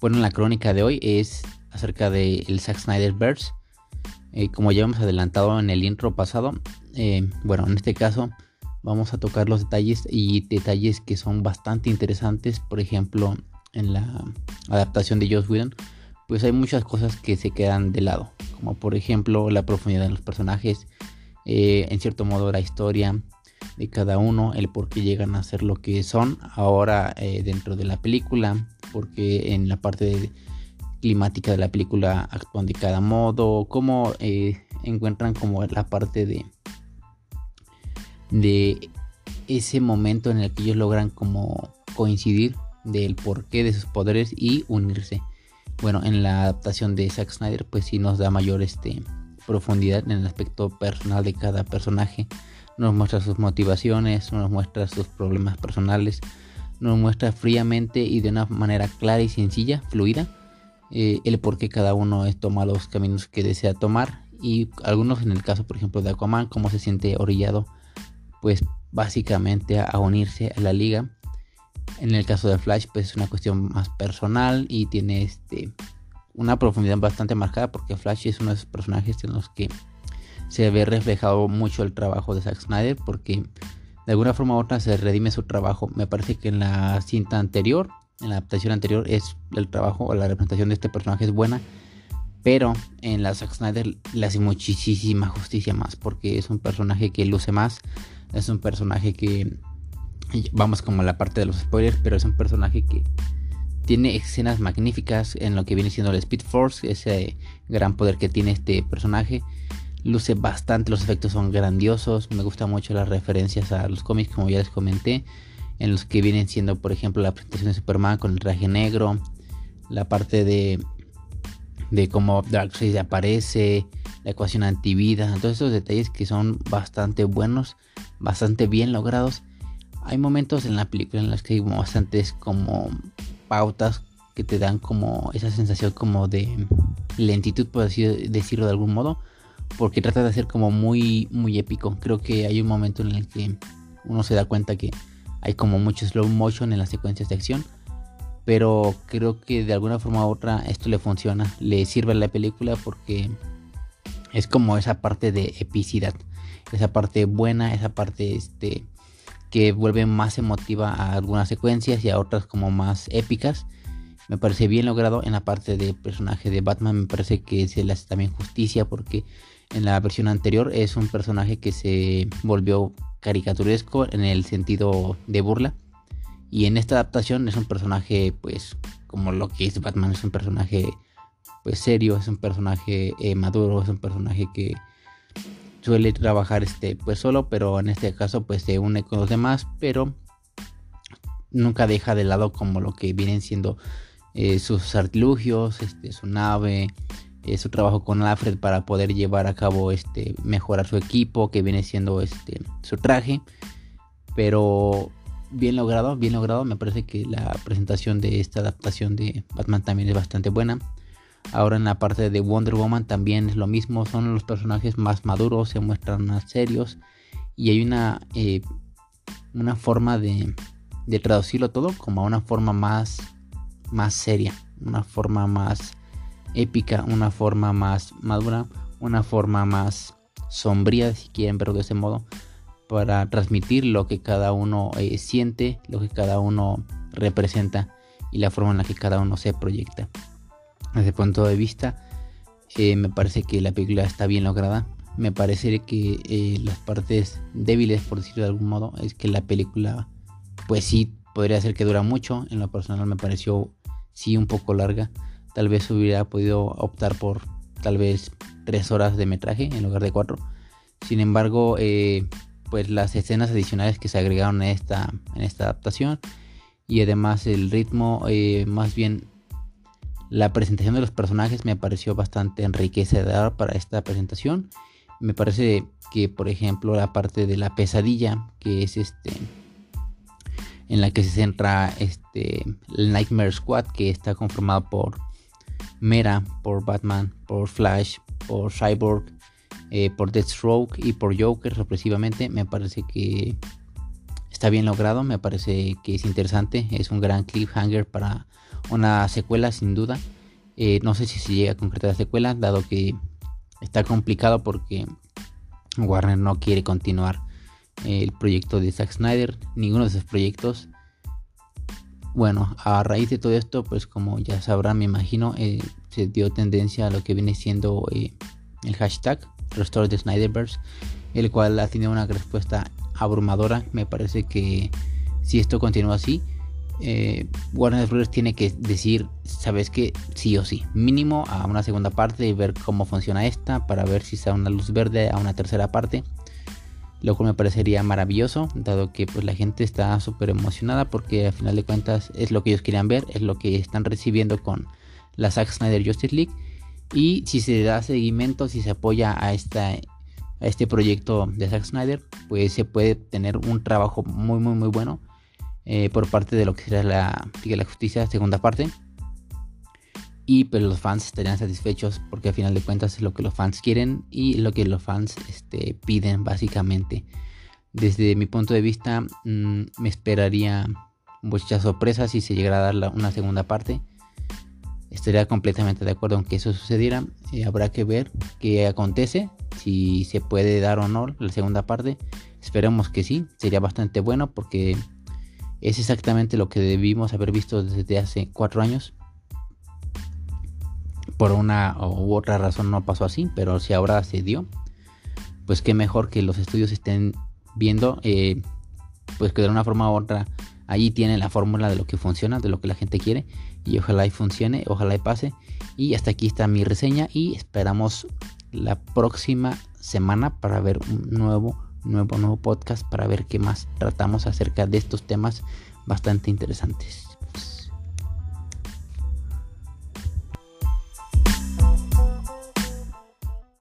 Bueno, la crónica de hoy es acerca del el Zack Snyder Verse. Eh, como ya hemos adelantado en el intro pasado, eh, bueno, en este caso vamos a tocar los detalles y detalles que son bastante interesantes. Por ejemplo, en la adaptación de Joss Whedon, pues hay muchas cosas que se quedan de lado, como por ejemplo la profundidad de los personajes, eh, en cierto modo la historia de cada uno, el por qué llegan a ser lo que son ahora dentro de la película, porque en la parte climática de la película actúan de cada modo, cómo eh, encuentran como la parte de de ese momento en el que ellos logran como coincidir del porqué de sus poderes y unirse. Bueno, en la adaptación de Zack Snyder pues sí nos da mayor este, profundidad en el aspecto personal de cada personaje. Nos muestra sus motivaciones, nos muestra sus problemas personales, nos muestra fríamente y de una manera clara y sencilla, fluida, eh, el por qué cada uno toma los caminos que desea tomar. Y algunos en el caso por ejemplo de Aquaman cómo se siente orillado pues básicamente a, unirse a la liga. En el caso de Flash pues es una cuestión más personal y tiene este una profundidad bastante marcada porque Flash es uno de esos personajes en los que se ve reflejado mucho el trabajo de Zack Snyder porque de alguna forma u otra se redime su trabajo. Me parece que en la cinta anterior, en la adaptación anterior, es el trabajo o la representación de este personaje es buena. Pero en la Zack Snyder le hace muchísima justicia más. Porque es un personaje que luce más. Es un personaje que. Vamos como a la parte de los spoilers. Pero es un personaje que tiene escenas magníficas en lo que viene siendo el Speed Force. Ese gran poder que tiene este personaje luce bastante, los efectos son grandiosos, me gustan mucho las referencias a los cómics como ya les comenté, en los que vienen siendo por ejemplo la presentación de Superman con el traje negro, la parte de, de cómo Darkseid aparece, la ecuación antivida, todos esos detalles que son bastante buenos, bastante bien logrados. Hay momentos en la película en los que hay bastantes como pautas que te dan como esa sensación como de lentitud, por así decirlo de algún modo porque trata de ser como muy, muy épico. Creo que hay un momento en el que uno se da cuenta que hay como mucho slow motion en las secuencias de acción. Pero creo que de alguna forma u otra esto le funciona, le sirve a la película porque es como esa parte de epicidad, esa parte buena, esa parte este, que vuelve más emotiva a algunas secuencias y a otras como más épicas. Me parece bien logrado en la parte del personaje de Batman, me parece que se le hace también justicia porque en la versión anterior es un personaje que se volvió caricaturesco en el sentido de burla. Y en esta adaptación es un personaje, pues, como lo que es Batman, es un personaje, pues, serio, es un personaje eh, maduro, es un personaje que suele trabajar, este, pues, solo, pero en este caso, pues, se une con los demás, pero nunca deja de lado como lo que vienen siendo eh, sus artilugios, este, su nave, eh, su trabajo con Alfred para poder llevar a cabo este mejorar su equipo que viene siendo este su traje. Pero bien logrado bien logrado. Me parece que la presentación de esta adaptación de Batman también es bastante buena. Ahora en la parte de Wonder Woman también es lo mismo. Son los personajes más maduros se muestran más serios. Y hay una eh, una forma de, de traducirlo todo como a una forma más más seria una forma más épica, una forma más madura, una forma más sombría, si quieren verlo de ese modo, para transmitir lo que cada uno eh, siente, lo que cada uno representa y la forma en la que cada uno se proyecta. Desde el punto de vista, eh, me parece que la película está bien lograda. Me parece que eh, las partes débiles, por decirlo de algún modo, es que la película, pues sí, podría ser que dura mucho. En lo personal me pareció sí un poco larga tal vez hubiera podido optar por tal vez tres horas de metraje en lugar de cuatro. Sin embargo, eh, pues las escenas adicionales que se agregaron en esta, en esta adaptación y además el ritmo, eh, más bien la presentación de los personajes me pareció bastante enriquecedora para esta presentación. Me parece que, por ejemplo, la parte de la pesadilla, que es este en la que se centra este el Nightmare Squad, que está conformado por Mera, por Batman, por Flash, por Cyborg, eh, por Deathstroke y por Joker sorpresivamente. Me parece que está bien logrado, me parece que es interesante, es un gran cliffhanger para una secuela sin duda. Eh, no sé si se llega a concretar la secuela, dado que está complicado porque Warner no quiere continuar eh, el proyecto de Zack Snyder, ninguno de sus proyectos. Bueno, a raíz de todo esto, pues como ya sabrán, me imagino, eh, se dio tendencia a lo que viene siendo el hashtag Restore the Snyderverse, el cual ha tenido una respuesta abrumadora. Me parece que si esto continúa así, eh, Warner Bros. tiene que decir, sabes que sí o sí, mínimo a una segunda parte y ver cómo funciona esta para ver si da una luz verde a una tercera parte. Lo cual me parecería maravilloso, dado que pues la gente está súper emocionada porque al final de cuentas es lo que ellos querían ver, es lo que están recibiendo con la Zack Snyder Justice League. Y si se da seguimiento, si se apoya a, esta, a este proyecto de Zack Snyder, pues se puede tener un trabajo muy muy muy bueno eh, por parte de lo que será la Liga de la Justicia, segunda parte. Y pues los fans estarían satisfechos porque al final de cuentas es lo que los fans quieren y lo que los fans este, piden básicamente. Desde mi punto de vista mm, me esperaría muchas sorpresas si se llegara a dar una segunda parte. Estaría completamente de acuerdo en que eso sucediera. Eh, habrá que ver qué acontece, si se puede dar o no la segunda parte. Esperemos que sí, sería bastante bueno porque es exactamente lo que debimos haber visto desde hace cuatro años. Por una u otra razón no pasó así, pero si ahora se dio, pues qué mejor que los estudios estén viendo, eh, pues que de una forma u otra allí tienen la fórmula de lo que funciona, de lo que la gente quiere y ojalá y funcione, ojalá y pase. Y hasta aquí está mi reseña y esperamos la próxima semana para ver un nuevo nuevo, nuevo podcast para ver qué más tratamos acerca de estos temas bastante interesantes.